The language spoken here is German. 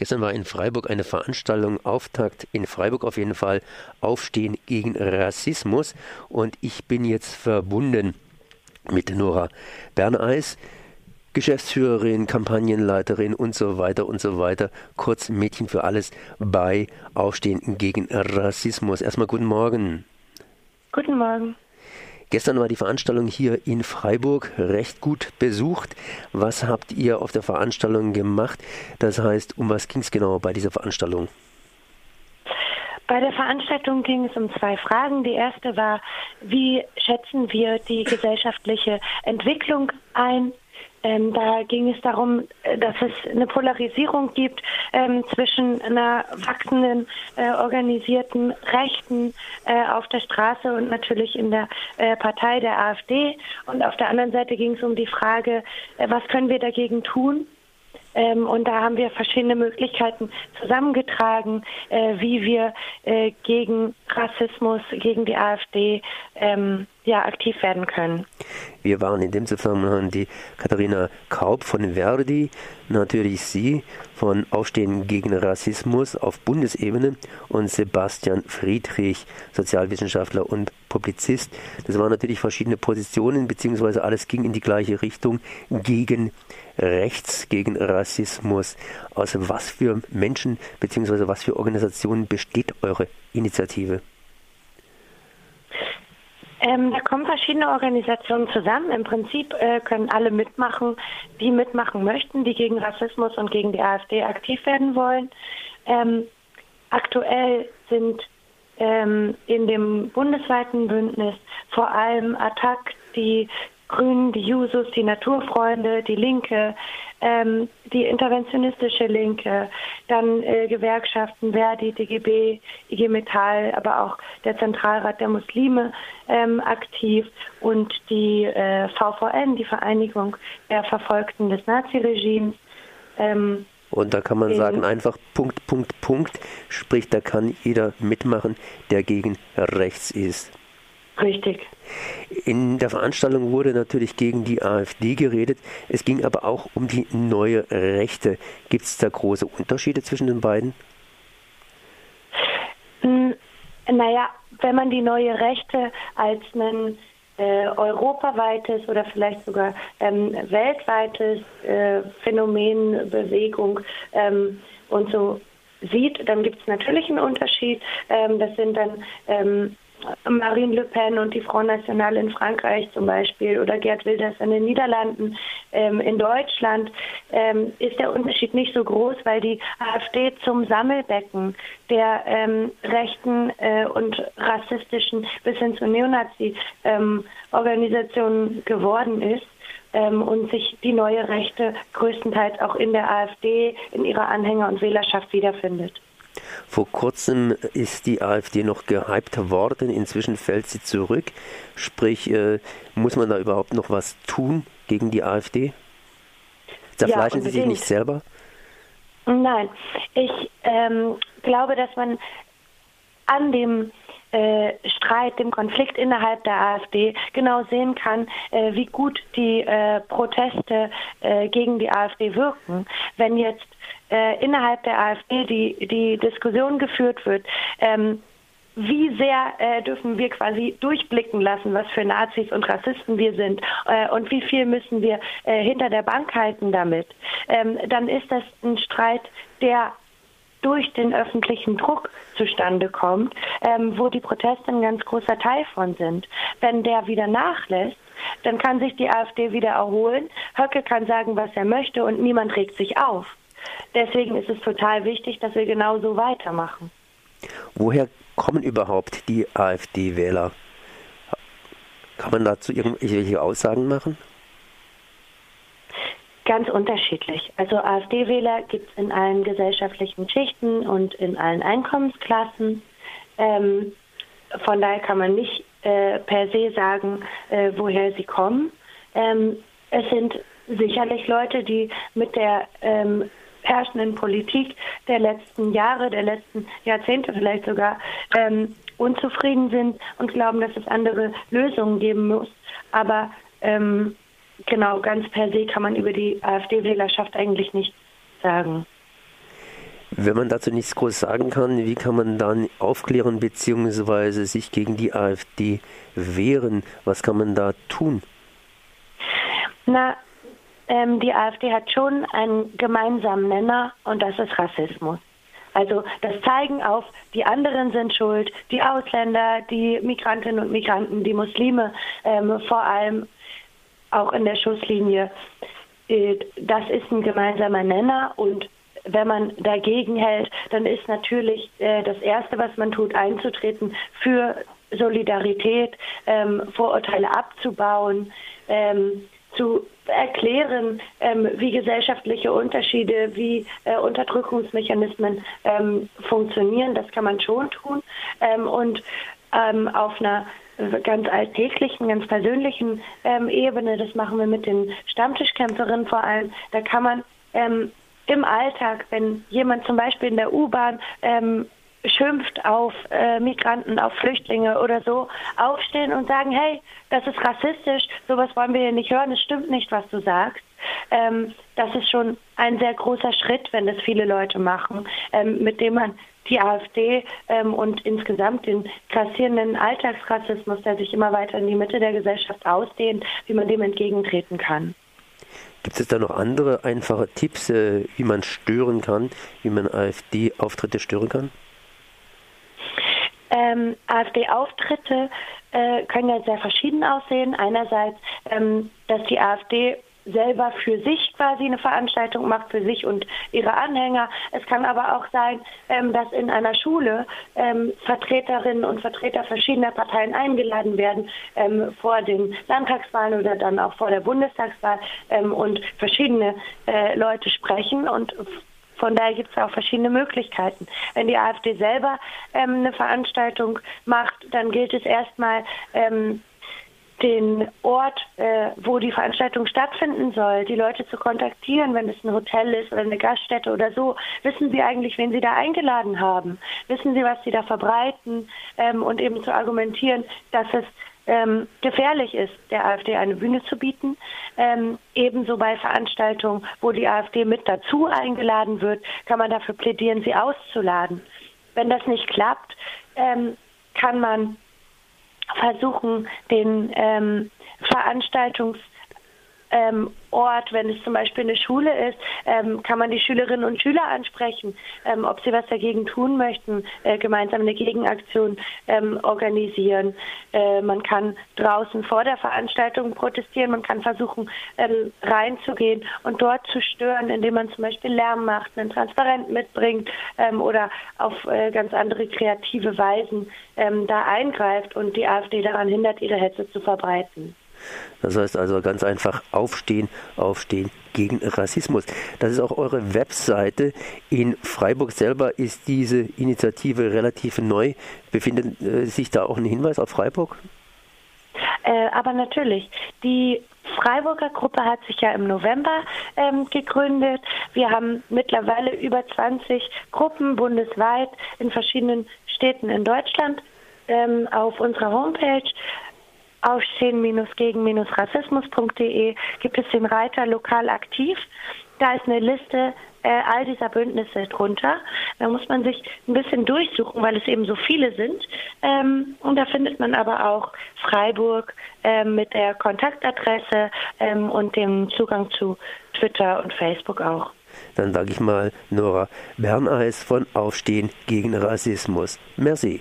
Gestern war in Freiburg eine Veranstaltung, Auftakt in Freiburg auf jeden Fall, Aufstehen gegen Rassismus. Und ich bin jetzt verbunden mit Nora Berneis, Geschäftsführerin, Kampagnenleiterin und so weiter und so weiter. Kurz Mädchen für alles bei Aufstehen gegen Rassismus. Erstmal guten Morgen. Guten Morgen. Gestern war die Veranstaltung hier in Freiburg recht gut besucht. Was habt ihr auf der Veranstaltung gemacht? Das heißt, um was ging es genau bei dieser Veranstaltung? Bei der Veranstaltung ging es um zwei Fragen. Die erste war, wie schätzen wir die gesellschaftliche Entwicklung ein ähm, da ging es darum, äh, dass es eine Polarisierung gibt ähm, zwischen einer wachsenden, äh, organisierten Rechten äh, auf der Straße und natürlich in der äh, Partei der AfD. Und auf der anderen Seite ging es um die Frage, äh, was können wir dagegen tun? Ähm, und da haben wir verschiedene Möglichkeiten zusammengetragen, äh, wie wir gegen Rassismus, gegen die AfD ähm, ja, aktiv werden können. Wir waren in dem Zusammenhang die Katharina Kaub von Verdi, natürlich Sie von Aufstehen gegen Rassismus auf Bundesebene und Sebastian Friedrich, Sozialwissenschaftler und Publizist. Das waren natürlich verschiedene Positionen, beziehungsweise alles ging in die gleiche Richtung gegen rechts, gegen Rassismus. Aus was für Menschen beziehungsweise was für Organisationen besteht eure Initiative? Ähm, da kommen verschiedene Organisationen zusammen. Im Prinzip äh, können alle mitmachen, die mitmachen möchten, die gegen Rassismus und gegen die AfD aktiv werden wollen. Ähm, aktuell sind ähm, in dem bundesweiten Bündnis vor allem Attac, die Grünen, die Jusos, die Naturfreunde, die Linke, ähm, die interventionistische Linke, dann äh, Gewerkschaften, Verdi, DGB, IG Metall, aber auch der Zentralrat der Muslime ähm, aktiv und die äh, VVN, die Vereinigung der Verfolgten des Naziregimes. Ähm, und da kann man sagen, einfach Punkt, Punkt, Punkt, sprich, da kann jeder mitmachen, der gegen rechts ist. Richtig. In der Veranstaltung wurde natürlich gegen die AfD geredet. Es ging aber auch um die neue Rechte. Gibt es da große Unterschiede zwischen den beiden? Hm, naja, wenn man die neue Rechte als ein äh, europaweites oder vielleicht sogar ähm, weltweites äh, Phänomen, Bewegung ähm, und so sieht, dann gibt es natürlich einen Unterschied. Ähm, das sind dann ähm, Marine Le Pen und die Front National in Frankreich zum Beispiel oder Gerd Wilders in den Niederlanden. Ähm, in Deutschland ähm, ist der Unterschied nicht so groß, weil die AfD zum Sammelbecken der ähm, rechten äh, und rassistischen bis hin zu Neonazi-Organisationen ähm, geworden ist. Ähm, und sich die neue Rechte größtenteils auch in der AfD, in ihrer Anhänger- und Wählerschaft wiederfindet. Vor kurzem ist die AfD noch gehypt worden, inzwischen fällt sie zurück. Sprich, äh, muss man da überhaupt noch was tun gegen die AfD? Zerfleischen ja, Sie sich nicht selber? Nein, ich ähm, glaube, dass man an dem äh, Streit, dem Konflikt innerhalb der AfD genau sehen kann, äh, wie gut die äh, Proteste äh, gegen die AfD wirken. Wenn jetzt äh, innerhalb der AfD die, die Diskussion geführt wird, ähm, wie sehr äh, dürfen wir quasi durchblicken lassen, was für Nazis und Rassisten wir sind äh, und wie viel müssen wir äh, hinter der Bank halten damit, ähm, dann ist das ein Streit, der durch den öffentlichen Druck zustande kommt, ähm, wo die Proteste ein ganz großer Teil von sind. Wenn der wieder nachlässt, dann kann sich die AfD wieder erholen. Höcke kann sagen, was er möchte und niemand regt sich auf. Deswegen ist es total wichtig, dass wir genauso weitermachen. Woher kommen überhaupt die AfD-Wähler? Kann man dazu irgendwelche Aussagen machen? Ganz unterschiedlich. Also AfD-Wähler gibt es in allen gesellschaftlichen Schichten und in allen Einkommensklassen. Ähm, von daher kann man nicht äh, per se sagen, äh, woher sie kommen. Ähm, es sind sicherlich Leute, die mit der ähm, herrschenden Politik der letzten Jahre, der letzten Jahrzehnte vielleicht sogar ähm, unzufrieden sind und glauben, dass es andere Lösungen geben muss. Aber ähm, genau, ganz per se kann man über die AfD-Wählerschaft eigentlich nichts sagen. Wenn man dazu nichts groß sagen kann, wie kann man dann aufklären bzw. sich gegen die AfD wehren? Was kann man da tun? Na, ähm, die AfD hat schon einen gemeinsamen Nenner und das ist Rassismus. Also das Zeigen auf, die anderen sind schuld, die Ausländer, die Migrantinnen und Migranten, die Muslime ähm, vor allem auch in der Schusslinie. Äh, das ist ein gemeinsamer Nenner und wenn man dagegen hält, dann ist natürlich äh, das Erste, was man tut, einzutreten für Solidarität, ähm, Vorurteile abzubauen, ähm, zu erklären, ähm, wie gesellschaftliche Unterschiede, wie äh, Unterdrückungsmechanismen funktionieren. Das kann man schon tun. Und auf einer ganz alltäglichen, ganz persönlichen ähm, Ebene, das machen wir mit den Stammtischkämpferinnen vor allem, da kann man ähm, im Alltag, wenn jemand zum Beispiel in der U-Bahn schimpft auf äh, Migranten, auf Flüchtlinge oder so, aufstehen und sagen, hey, das ist rassistisch, sowas wollen wir hier nicht hören, es stimmt nicht, was du sagst. Ähm, das ist schon ein sehr großer Schritt, wenn das viele Leute machen, ähm, mit dem man die AfD ähm, und insgesamt den grassierenden Alltagsrassismus, der sich immer weiter in die Mitte der Gesellschaft ausdehnt, wie man dem entgegentreten kann. Gibt es da noch andere einfache Tipps, äh, wie man stören kann, wie man AfD-Auftritte stören kann? Ähm, AfD-Auftritte äh, können ja sehr verschieden aussehen. Einerseits, ähm, dass die AfD selber für sich quasi eine Veranstaltung macht, für sich und ihre Anhänger. Es kann aber auch sein, ähm, dass in einer Schule ähm, Vertreterinnen und Vertreter verschiedener Parteien eingeladen werden ähm, vor den Landtagswahlen oder dann auch vor der Bundestagswahl ähm, und verschiedene äh, Leute sprechen und von daher gibt es auch verschiedene Möglichkeiten. Wenn die AfD selber ähm, eine Veranstaltung macht, dann gilt es erstmal, ähm, den Ort, äh, wo die Veranstaltung stattfinden soll, die Leute zu kontaktieren, wenn es ein Hotel ist oder eine Gaststätte oder so. Wissen Sie eigentlich, wen Sie da eingeladen haben? Wissen Sie, was Sie da verbreiten? Ähm, und eben zu argumentieren, dass es ähm, gefährlich ist, der AfD eine Bühne zu bieten. Ähm, ebenso bei Veranstaltungen, wo die AfD mit dazu eingeladen wird, kann man dafür plädieren, sie auszuladen. Wenn das nicht klappt, ähm, kann man versuchen, den ähm, Veranstaltungs ähm, Ort, wenn es zum Beispiel eine Schule ist, ähm, kann man die Schülerinnen und Schüler ansprechen, ähm, ob sie was dagegen tun möchten, äh, gemeinsam eine Gegenaktion ähm, organisieren. Äh, man kann draußen vor der Veranstaltung protestieren, man kann versuchen ähm, reinzugehen und dort zu stören, indem man zum Beispiel Lärm macht, einen Transparent mitbringt ähm, oder auf äh, ganz andere kreative Weisen da eingreift und die AfD daran hindert, ihre Hetze zu verbreiten. Das heißt also ganz einfach aufstehen, aufstehen gegen Rassismus. Das ist auch eure Webseite. In Freiburg selber ist diese Initiative relativ neu. Befindet äh, sich da auch ein Hinweis auf Freiburg? Äh, aber natürlich, die Freiburger Gruppe hat sich ja im November ähm, gegründet. Wir haben mittlerweile über 20 Gruppen bundesweit in verschiedenen Städten in Deutschland ähm, auf unserer Homepage aufstehen-gegen-rassismus.de gibt es den Reiter lokal aktiv. Da ist eine Liste äh, all dieser Bündnisse drunter. Da muss man sich ein bisschen durchsuchen, weil es eben so viele sind. Ähm, und da findet man aber auch Freiburg ähm, mit der Kontaktadresse ähm, und dem Zugang zu Twitter und Facebook auch. Dann sage ich mal Nora Berneis von Aufstehen gegen Rassismus. Merci.